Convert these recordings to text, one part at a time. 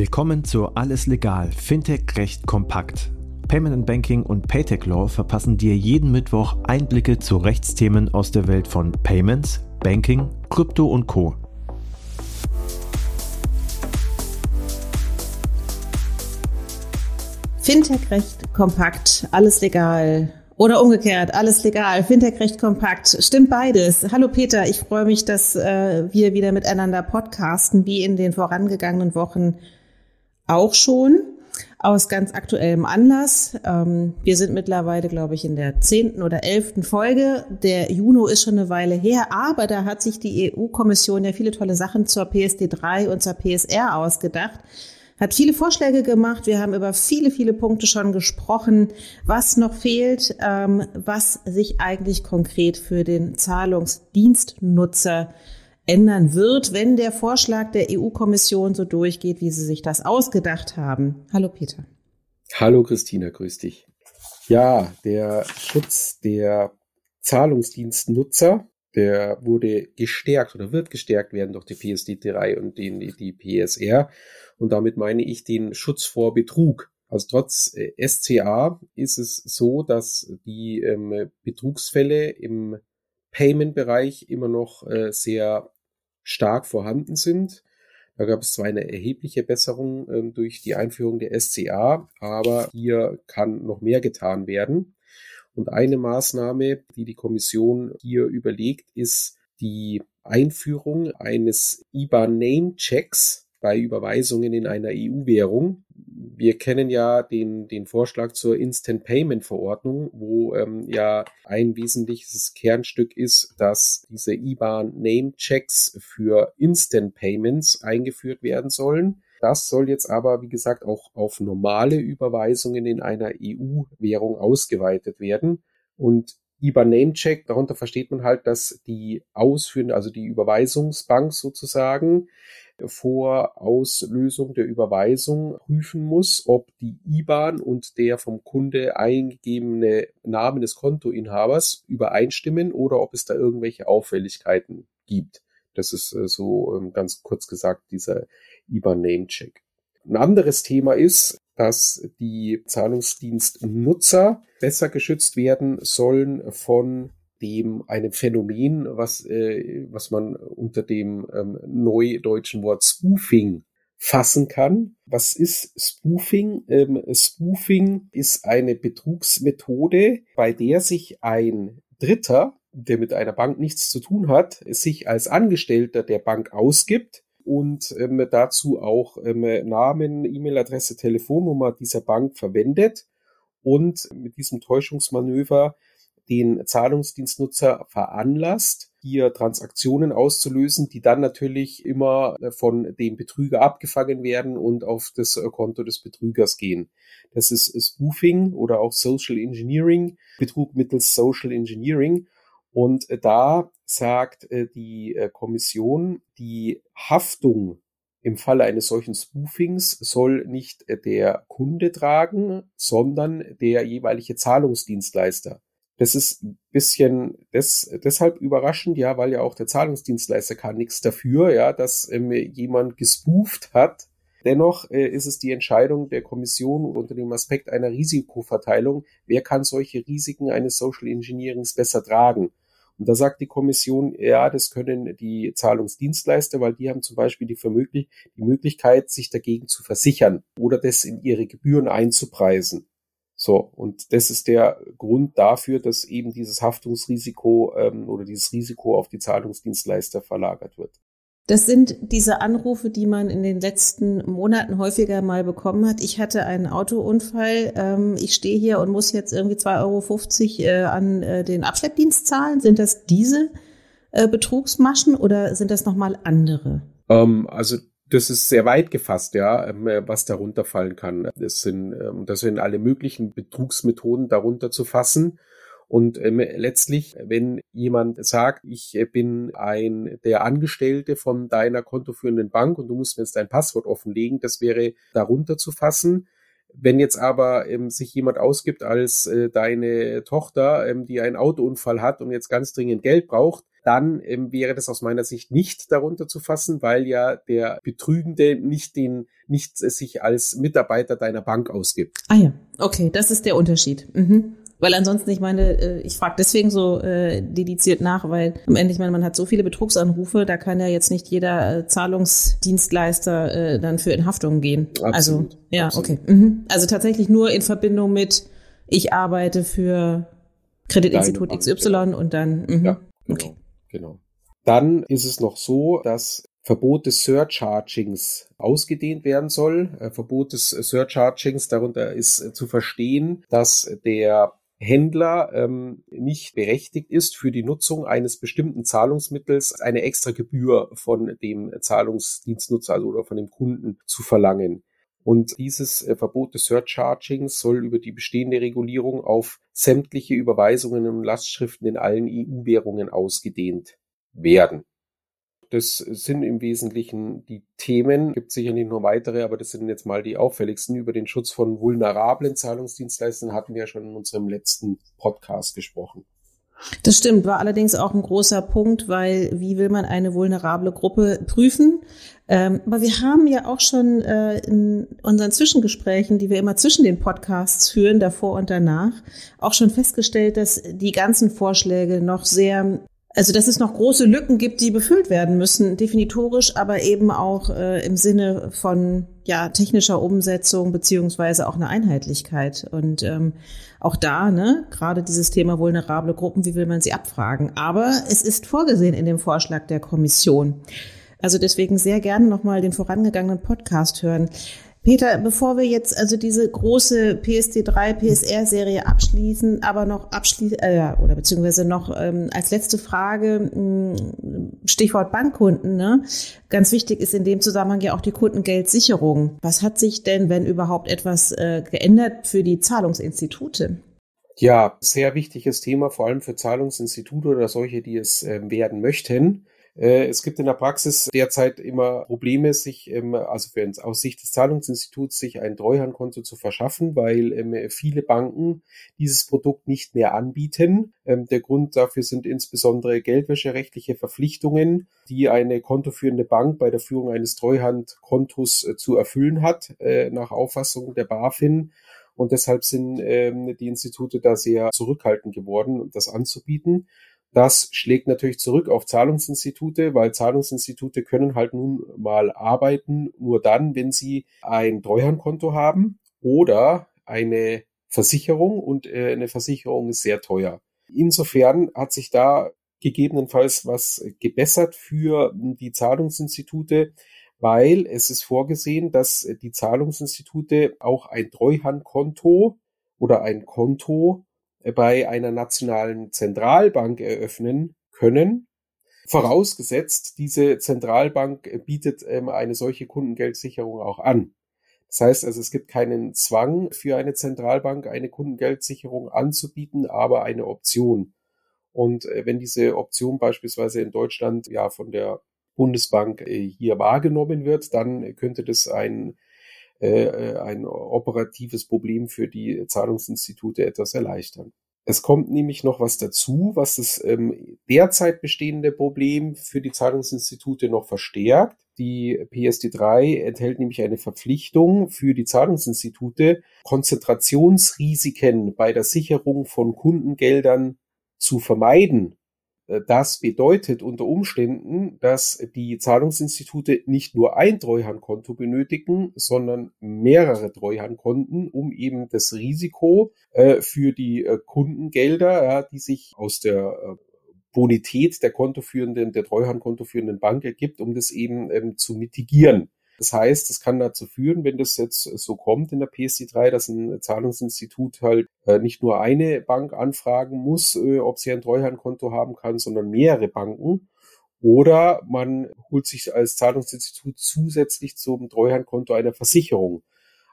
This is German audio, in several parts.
Willkommen zu Alles Legal, Fintech Recht kompakt. Payment Banking und Paytech Law verpassen dir jeden Mittwoch Einblicke zu Rechtsthemen aus der Welt von Payments, Banking, Krypto und Co. Fintech-Recht kompakt, alles legal. Oder umgekehrt, alles legal. Fintech-Recht kompakt. Stimmt beides. Hallo Peter, ich freue mich, dass äh, wir wieder miteinander podcasten, wie in den vorangegangenen Wochen auch schon. Aus ganz aktuellem Anlass. Ähm, wir sind mittlerweile, glaube ich, in der zehnten oder elften Folge. Der Juno ist schon eine Weile her, aber da hat sich die EU-Kommission ja viele tolle Sachen zur PSD3 und zur PSR ausgedacht hat viele Vorschläge gemacht. Wir haben über viele, viele Punkte schon gesprochen, was noch fehlt, ähm, was sich eigentlich konkret für den Zahlungsdienstnutzer ändern wird, wenn der Vorschlag der EU-Kommission so durchgeht, wie sie sich das ausgedacht haben. Hallo Peter. Hallo Christina, grüß dich. Ja, der Schutz der Zahlungsdienstnutzer, der wurde gestärkt oder wird gestärkt werden durch die PSD3 und die, die PSR. Und damit meine ich den Schutz vor Betrug. Also trotz äh, SCA ist es so, dass die ähm, Betrugsfälle im Payment-Bereich immer noch äh, sehr stark vorhanden sind. Da gab es zwar eine erhebliche Besserung ähm, durch die Einführung der SCA, aber hier kann noch mehr getan werden. Und eine Maßnahme, die die Kommission hier überlegt, ist die Einführung eines IBAN-Name-Checks bei Überweisungen in einer EU-Währung. Wir kennen ja den, den Vorschlag zur Instant Payment Verordnung, wo ähm, ja ein wesentliches Kernstück ist, dass diese IBAN Name Checks für Instant Payments eingeführt werden sollen. Das soll jetzt aber, wie gesagt, auch auf normale Überweisungen in einer EU-Währung ausgeweitet werden. Und IBAN Name Check, darunter versteht man halt, dass die ausführende, also die Überweisungsbank sozusagen, vor Auslösung der Überweisung prüfen muss, ob die IBAN und der vom Kunde eingegebene Name des Kontoinhabers übereinstimmen oder ob es da irgendwelche Auffälligkeiten gibt. Das ist äh, so ähm, ganz kurz gesagt dieser IBAN-Name-Check. Ein anderes Thema ist, dass die Zahlungsdienstnutzer besser geschützt werden sollen von dem einem Phänomen, was, äh, was man unter dem ähm, neudeutschen Wort Spoofing fassen kann. Was ist Spoofing? Ähm, Spoofing ist eine Betrugsmethode, bei der sich ein Dritter, der mit einer Bank nichts zu tun hat, sich als Angestellter der Bank ausgibt und ähm, dazu auch ähm, Namen, E-Mail-Adresse, Telefonnummer dieser Bank verwendet und mit diesem Täuschungsmanöver den Zahlungsdienstnutzer veranlasst, hier Transaktionen auszulösen, die dann natürlich immer äh, von dem Betrüger abgefangen werden und auf das äh, Konto des Betrügers gehen. Das ist Spoofing oder auch Social Engineering, Betrug mittels Social Engineering. Und äh, da sagt die Kommission, die Haftung im Falle eines solchen Spoofings soll nicht der Kunde tragen, sondern der jeweilige Zahlungsdienstleister. Das ist ein bisschen des, deshalb überraschend, ja, weil ja auch der Zahlungsdienstleister kann nichts dafür, ja, dass ähm, jemand gespooft hat. Dennoch äh, ist es die Entscheidung der Kommission unter dem Aspekt einer Risikoverteilung, wer kann solche Risiken eines Social Engineerings besser tragen. Und da sagt die Kommission, ja, das können die Zahlungsdienstleister, weil die haben zum Beispiel die, die Möglichkeit, sich dagegen zu versichern oder das in ihre Gebühren einzupreisen. So, und das ist der Grund dafür, dass eben dieses Haftungsrisiko ähm, oder dieses Risiko auf die Zahlungsdienstleister verlagert wird. Das sind diese Anrufe, die man in den letzten Monaten häufiger mal bekommen hat. Ich hatte einen Autounfall. Ähm, ich stehe hier und muss jetzt irgendwie 2,50 Euro äh, an äh, den Abschleppdienst zahlen. Sind das diese äh, Betrugsmaschen oder sind das nochmal andere? Ähm, also das ist sehr weit gefasst, ja, ähm, äh, was darunter fallen kann. Das sind, ähm, das sind alle möglichen Betrugsmethoden darunter zu fassen. Und ähm, letztlich, wenn jemand sagt, ich äh, bin ein der Angestellte von deiner kontoführenden Bank und du musst mir jetzt dein Passwort offenlegen, das wäre darunter zu fassen. Wenn jetzt aber ähm, sich jemand ausgibt als äh, deine Tochter, ähm, die einen Autounfall hat und jetzt ganz dringend Geld braucht, dann ähm, wäre das aus meiner Sicht nicht darunter zu fassen, weil ja der Betrügende nicht den, nicht äh, sich als Mitarbeiter deiner Bank ausgibt. Ah ja, okay, das ist der Unterschied. Mhm. Weil ansonsten, ich meine, äh, ich frage deswegen so äh, dediziert nach, weil am Ende, ich meine, man hat so viele Betrugsanrufe, da kann ja jetzt nicht jeder äh, Zahlungsdienstleister äh, dann für in Haftung gehen. Absolut, also, ja, absolut. okay. Mhm. Also tatsächlich nur in Verbindung mit, ich arbeite für Kreditinstitut XY genau. und dann, mh. ja, genau, okay. genau. Dann ist es noch so, dass Verbot des Surchargings ausgedehnt werden soll. Äh, Verbot des Surchargings, darunter ist äh, zu verstehen, dass der Händler ähm, nicht berechtigt ist, für die Nutzung eines bestimmten Zahlungsmittels eine extra Gebühr von dem Zahlungsdienstnutzer also oder von dem Kunden zu verlangen. Und dieses äh, Verbot des Surchargings soll über die bestehende Regulierung auf sämtliche Überweisungen und Lastschriften in allen EU-Währungen ausgedehnt werden. Das sind im Wesentlichen die Themen. Gibt sicherlich nur weitere, aber das sind jetzt mal die auffälligsten. Über den Schutz von vulnerablen Zahlungsdienstleistern hatten wir ja schon in unserem letzten Podcast gesprochen. Das stimmt, war allerdings auch ein großer Punkt, weil wie will man eine vulnerable Gruppe prüfen? Ähm, aber wir haben ja auch schon äh, in unseren Zwischengesprächen, die wir immer zwischen den Podcasts führen, davor und danach, auch schon festgestellt, dass die ganzen Vorschläge noch sehr also dass es noch große Lücken gibt, die befüllt werden müssen, definitorisch, aber eben auch äh, im Sinne von ja technischer Umsetzung beziehungsweise auch eine Einheitlichkeit. Und ähm, auch da, ne, gerade dieses Thema vulnerable Gruppen, wie will man sie abfragen? Aber es ist vorgesehen in dem Vorschlag der Kommission. Also deswegen sehr gerne nochmal den vorangegangenen Podcast hören. Peter, bevor wir jetzt also diese große PSD3, PSR-Serie abschließen, aber noch abschließen, äh, oder beziehungsweise noch ähm, als letzte Frage, mh, hm, Stichwort Bankkunden, ne? Ganz wichtig ist in dem Zusammenhang ja auch die Kundengeldsicherung. Was hat sich denn, wenn überhaupt etwas äh, geändert für die Zahlungsinstitute? Ja, sehr wichtiges Thema, vor allem für Zahlungsinstitute oder solche, die es äh, werden möchten. Äh, es gibt in der Praxis derzeit immer Probleme, sich, ähm, also für, aus Sicht des Zahlungsinstituts, sich ein Treuhandkonto zu verschaffen, weil ähm, viele Banken dieses Produkt nicht mehr anbieten. Ähm, der Grund dafür sind insbesondere geldwäscherechtliche Verpflichtungen, die eine kontoführende Bank bei der Führung eines Treuhandkontos äh, zu erfüllen hat, äh, nach Auffassung der BaFin. Und deshalb sind die Institute da sehr zurückhaltend geworden, das anzubieten. Das schlägt natürlich zurück auf Zahlungsinstitute, weil Zahlungsinstitute können halt nun mal arbeiten nur dann, wenn sie ein Treuhandkonto haben oder eine Versicherung und äh, eine Versicherung ist sehr teuer. Insofern hat sich da gegebenenfalls was gebessert für die Zahlungsinstitute, weil es ist vorgesehen, dass die Zahlungsinstitute auch ein Treuhandkonto oder ein Konto bei einer nationalen Zentralbank eröffnen können. Vorausgesetzt, diese Zentralbank bietet ähm, eine solche Kundengeldsicherung auch an. Das heißt also, es gibt keinen Zwang für eine Zentralbank, eine Kundengeldsicherung anzubieten, aber eine Option. Und äh, wenn diese Option beispielsweise in Deutschland ja von der Bundesbank äh, hier wahrgenommen wird, dann könnte das ein äh, äh, ein operatives Problem für die Zahlungsinstitute etwas erleichtern. Es kommt nämlich noch was dazu, was das ähm, derzeit bestehende Problem für die Zahlungsinstitute noch verstärkt. Die PSD3 enthält nämlich eine Verpflichtung für die Zahlungsinstitute, Konzentrationsrisiken bei der Sicherung von Kundengeldern zu vermeiden das bedeutet unter Umständen, dass die Zahlungsinstitute nicht nur ein Treuhandkonto benötigen, sondern mehrere Treuhandkonten, um eben das Risiko äh, für die äh, Kundengelder, die sich aus der äh, Bonität der kontoführenden, der Treuhandkontoführenden Bank ergibt, um das eben ähm, zu mitigieren. Das heißt, es kann dazu führen, wenn das jetzt so kommt in der PSD3, dass ein Zahlungsinstitut halt äh, nicht nur eine Bank anfragen muss, äh, ob sie ein Treuhandkonto haben kann, sondern mehrere Banken. Oder man holt sich als Zahlungsinstitut zusätzlich zum Treuhandkonto eine Versicherung.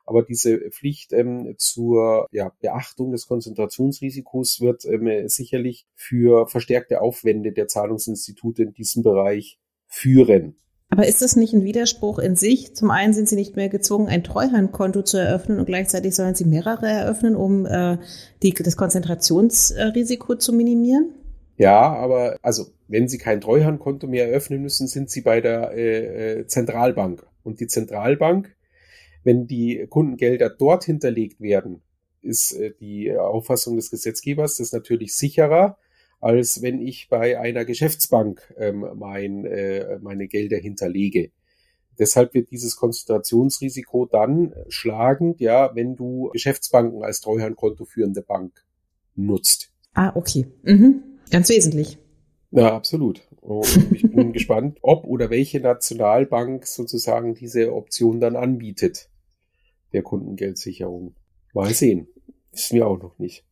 Aber diese Pflicht ähm, zur ja, Beachtung des Konzentrationsrisikos wird ähm, sicherlich für verstärkte Aufwände der Zahlungsinstitute in diesem Bereich führen. Aber ist das nicht ein Widerspruch in sich? Zum einen sind sie nicht mehr gezwungen, ein Treuhandkonto zu eröffnen und gleichzeitig sollen sie mehrere eröffnen, um äh, die, das Konzentrationsrisiko zu minimieren? Ja, aber also wenn Sie kein Treuhandkonto mehr eröffnen müssen, sind Sie bei der äh, äh, Zentralbank. Und die Zentralbank, wenn die Kundengelder dort hinterlegt werden, ist äh, die Auffassung des Gesetzgebers das natürlich sicherer, als wenn ich bei einer Geschäftsbank ähm, mein, äh, meine Gelder hinterlege. Deshalb wird dieses Konzentrationsrisiko dann schlagend, ja, wenn du Geschäftsbanken als Treuhandkonto führende Bank nutzt. Ah, okay. Mhm. Ganz wesentlich. Ja, absolut. Und ich bin gespannt, ob oder welche Nationalbank sozusagen diese Option dann anbietet, der Kundengeldsicherung. Mal sehen. Wissen wir auch noch nicht.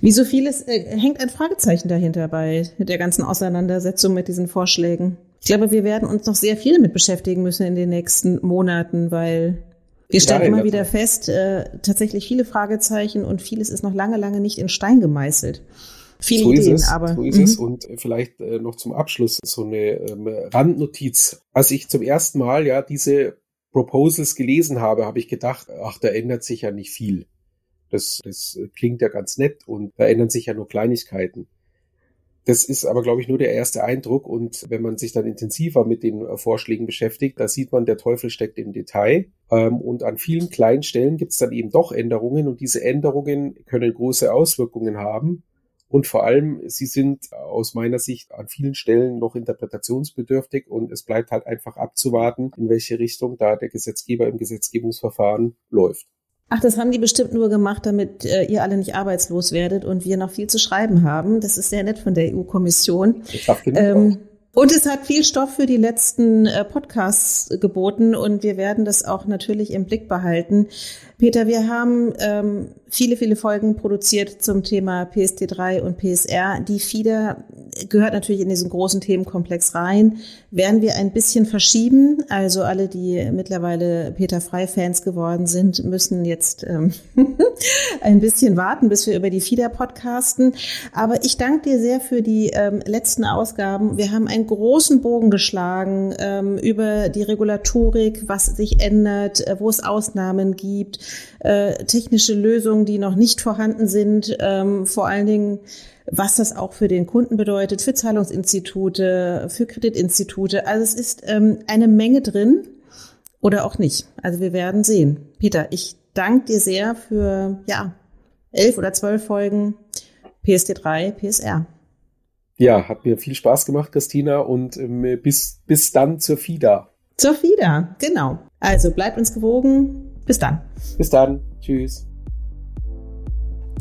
Wie so vieles äh, hängt ein Fragezeichen dahinter bei der ganzen Auseinandersetzung mit diesen Vorschlägen. Ich glaube, wir werden uns noch sehr viel damit beschäftigen müssen in den nächsten Monaten, weil wir stellen ja, immer wieder fest, äh, tatsächlich viele Fragezeichen und vieles ist noch lange, lange nicht in Stein gemeißelt. Viele so Ideen, es, aber. So ist es. Mhm. Und vielleicht äh, noch zum Abschluss so eine ähm, Randnotiz. Als ich zum ersten Mal ja diese Proposals gelesen habe, habe ich gedacht, ach, da ändert sich ja nicht viel. Das, das klingt ja ganz nett und da ändern sich ja nur Kleinigkeiten. Das ist aber, glaube ich, nur der erste Eindruck. Und wenn man sich dann intensiver mit den äh, Vorschlägen beschäftigt, da sieht man, der Teufel steckt im Detail. Ähm, und an vielen kleinen Stellen gibt es dann eben doch Änderungen. Und diese Änderungen können große Auswirkungen haben. Und vor allem, sie sind aus meiner Sicht an vielen Stellen noch interpretationsbedürftig. Und es bleibt halt einfach abzuwarten, in welche Richtung da der Gesetzgeber im Gesetzgebungsverfahren läuft. Ach, das haben die bestimmt nur gemacht, damit äh, ihr alle nicht arbeitslos werdet und wir noch viel zu schreiben haben. Das ist sehr nett von der EU-Kommission. Ähm, und es hat viel Stoff für die letzten äh, Podcasts geboten und wir werden das auch natürlich im Blick behalten. Peter, wir haben ähm, viele, viele Folgen produziert zum Thema PSD3 und PSR. Die FIDA gehört natürlich in diesen großen Themenkomplex rein. Werden wir ein bisschen verschieben. Also alle, die mittlerweile Peter Frei-Fans geworden sind, müssen jetzt ähm, ein bisschen warten, bis wir über die FIDA podcasten. Aber ich danke dir sehr für die ähm, letzten Ausgaben. Wir haben einen großen Bogen geschlagen ähm, über die Regulatorik, was sich ändert, äh, wo es Ausnahmen gibt, äh, technische Lösungen, die noch nicht vorhanden sind, ähm, vor allen Dingen was das auch für den Kunden bedeutet, für Zahlungsinstitute, für Kreditinstitute. Also es ist ähm, eine Menge drin oder auch nicht. Also wir werden sehen. Peter, ich danke dir sehr für ja elf oder zwölf Folgen PSD3, PSR. Ja, hat mir viel Spaß gemacht, Christina, und ähm, bis, bis dann zur FIDA. Zur FIDA, genau. Also bleibt uns gewogen. Bis dann. Bis dann. Tschüss.